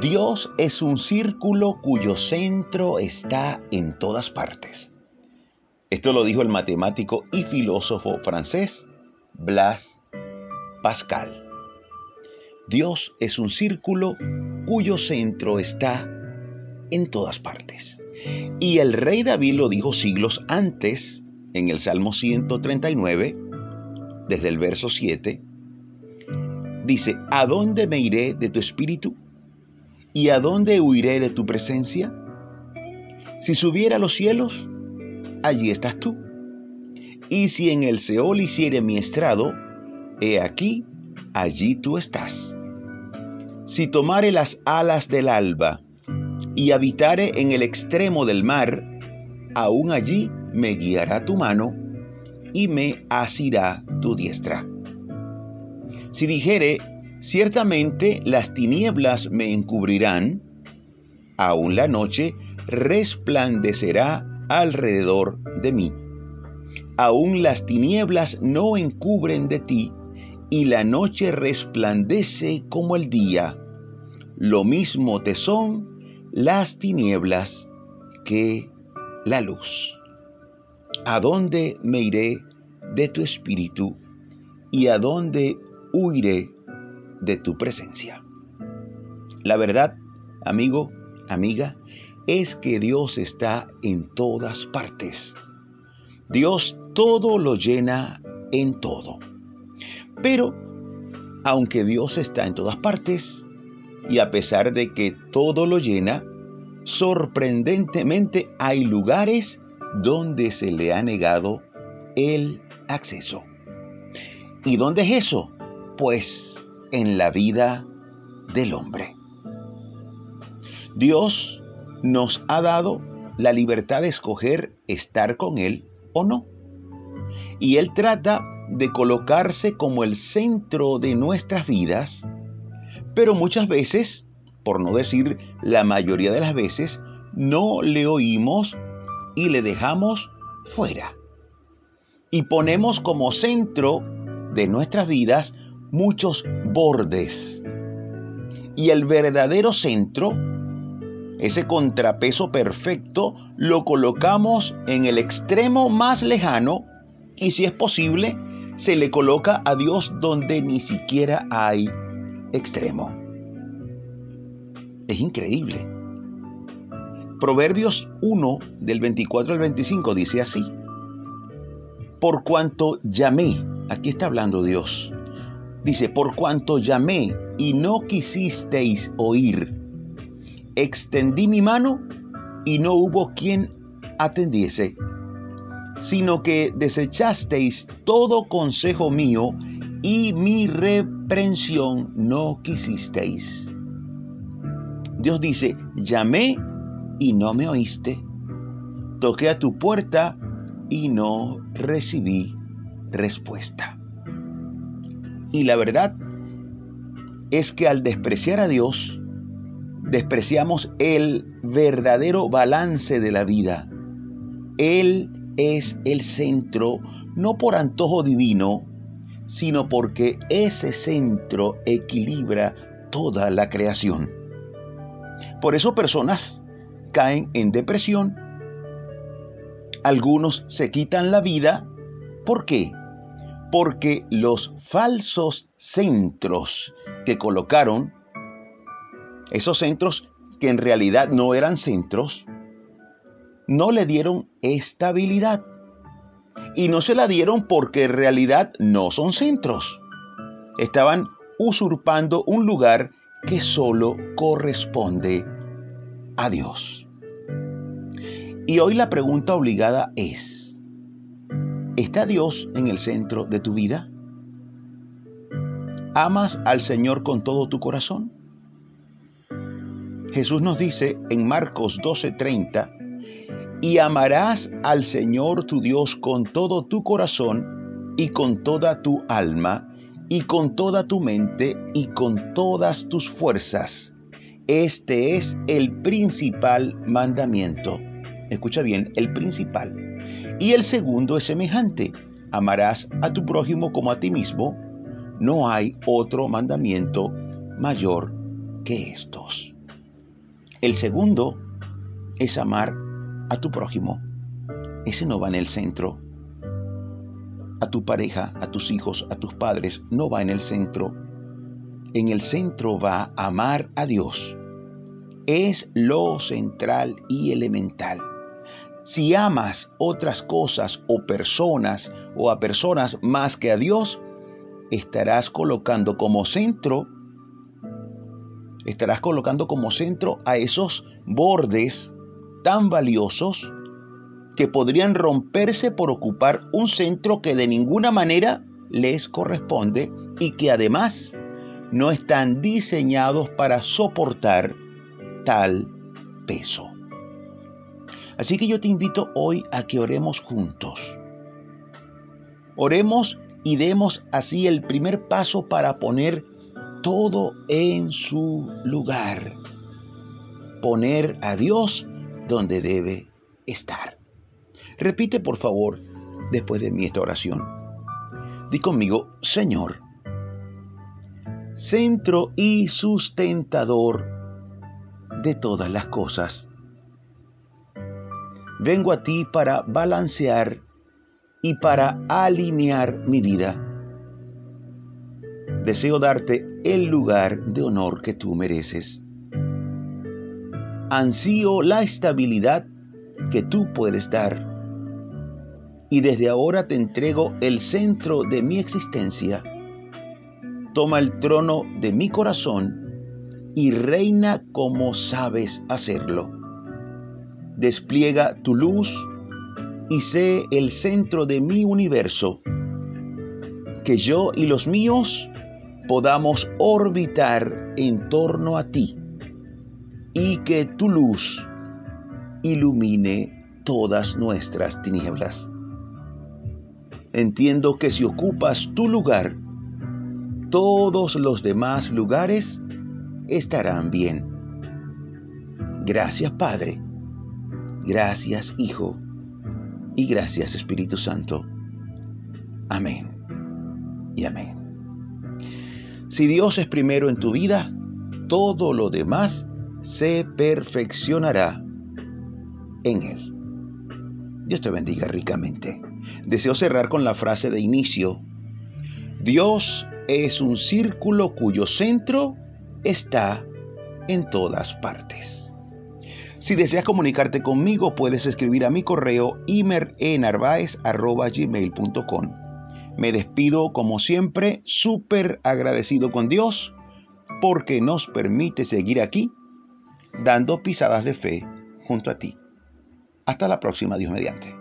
Dios es un círculo cuyo centro está en todas partes. Esto lo dijo el matemático y filósofo francés Blas Pascal. Dios es un círculo cuyo centro está en todas partes. Y el rey David lo dijo siglos antes, en el Salmo 139, desde el verso 7, dice, ¿a dónde me iré de tu espíritu? ¿Y a dónde huiré de tu presencia? Si subiera a los cielos, allí estás tú. Y si en el Seol hiciere mi estrado, he aquí, allí tú estás. Si tomare las alas del alba y habitare en el extremo del mar, aún allí me guiará tu mano y me asirá tu diestra. Si dijere, ciertamente las tinieblas me encubrirán, aún la noche resplandecerá alrededor de mí. Aún las tinieblas no encubren de ti, y la noche resplandece como el día. Lo mismo te son las tinieblas que la luz. ¿A dónde me iré de tu espíritu y a dónde huiré de tu presencia? La verdad, amigo, amiga, es que Dios está en todas partes. Dios todo lo llena en todo. Pero, aunque Dios está en todas partes, y a pesar de que todo lo llena, sorprendentemente hay lugares donde se le ha negado el acceso. ¿Y dónde es eso? Pues en la vida del hombre. Dios nos ha dado la libertad de escoger estar con Él o no. Y Él trata de colocarse como el centro de nuestras vidas, pero muchas veces, por no decir la mayoría de las veces, no le oímos y le dejamos fuera. Y ponemos como centro de nuestras vidas muchos bordes. Y el verdadero centro, ese contrapeso perfecto, lo colocamos en el extremo más lejano y si es posible, se le coloca a Dios donde ni siquiera hay extremo. Es increíble. Proverbios 1 del 24 al 25 dice así. Por cuanto llamé, aquí está hablando Dios, dice, por cuanto llamé y no quisisteis oír, extendí mi mano y no hubo quien atendiese sino que desechasteis todo consejo mío y mi reprensión no quisisteis. Dios dice, llamé y no me oíste, toqué a tu puerta y no recibí respuesta. Y la verdad es que al despreciar a Dios, despreciamos el verdadero balance de la vida. Él es el centro no por antojo divino, sino porque ese centro equilibra toda la creación. Por eso personas caen en depresión, algunos se quitan la vida, ¿por qué? Porque los falsos centros que colocaron, esos centros que en realidad no eran centros, no le dieron estabilidad. Y no se la dieron porque en realidad no son centros. Estaban usurpando un lugar que solo corresponde a Dios. Y hoy la pregunta obligada es, ¿está Dios en el centro de tu vida? ¿Amas al Señor con todo tu corazón? Jesús nos dice en Marcos 12:30, y amarás al Señor tu Dios con todo tu corazón y con toda tu alma y con toda tu mente y con todas tus fuerzas. Este es el principal mandamiento. Escucha bien, el principal. Y el segundo es semejante. Amarás a tu prójimo como a ti mismo. No hay otro mandamiento mayor que estos. El segundo es amar a tu prójimo. Ese no va en el centro. A tu pareja, a tus hijos, a tus padres, no va en el centro. En el centro va amar a Dios. Es lo central y elemental. Si amas otras cosas o personas o a personas más que a Dios, estarás colocando como centro, estarás colocando como centro a esos bordes tan valiosos que podrían romperse por ocupar un centro que de ninguna manera les corresponde y que además no están diseñados para soportar tal peso. Así que yo te invito hoy a que oremos juntos. Oremos y demos así el primer paso para poner todo en su lugar. Poner a Dios donde debe estar. Repite por favor después de mí esta oración. Di conmigo, Señor, centro y sustentador de todas las cosas vengo a ti para balancear y para alinear mi vida. Deseo darte el lugar de honor que tú mereces. Ansío la estabilidad que tú puedes dar. Y desde ahora te entrego el centro de mi existencia. Toma el trono de mi corazón y reina como sabes hacerlo despliega tu luz y sé el centro de mi universo, que yo y los míos podamos orbitar en torno a ti y que tu luz ilumine todas nuestras tinieblas. Entiendo que si ocupas tu lugar, todos los demás lugares estarán bien. Gracias Padre Gracias Hijo y gracias Espíritu Santo. Amén y amén. Si Dios es primero en tu vida, todo lo demás se perfeccionará en Él. Dios te bendiga ricamente. Deseo cerrar con la frase de inicio. Dios es un círculo cuyo centro está en todas partes. Si deseas comunicarte conmigo, puedes escribir a mi correo imerenarvaez.gmail.com. Me despido como siempre, súper agradecido con Dios porque nos permite seguir aquí dando pisadas de fe junto a ti. Hasta la próxima, Dios mediante.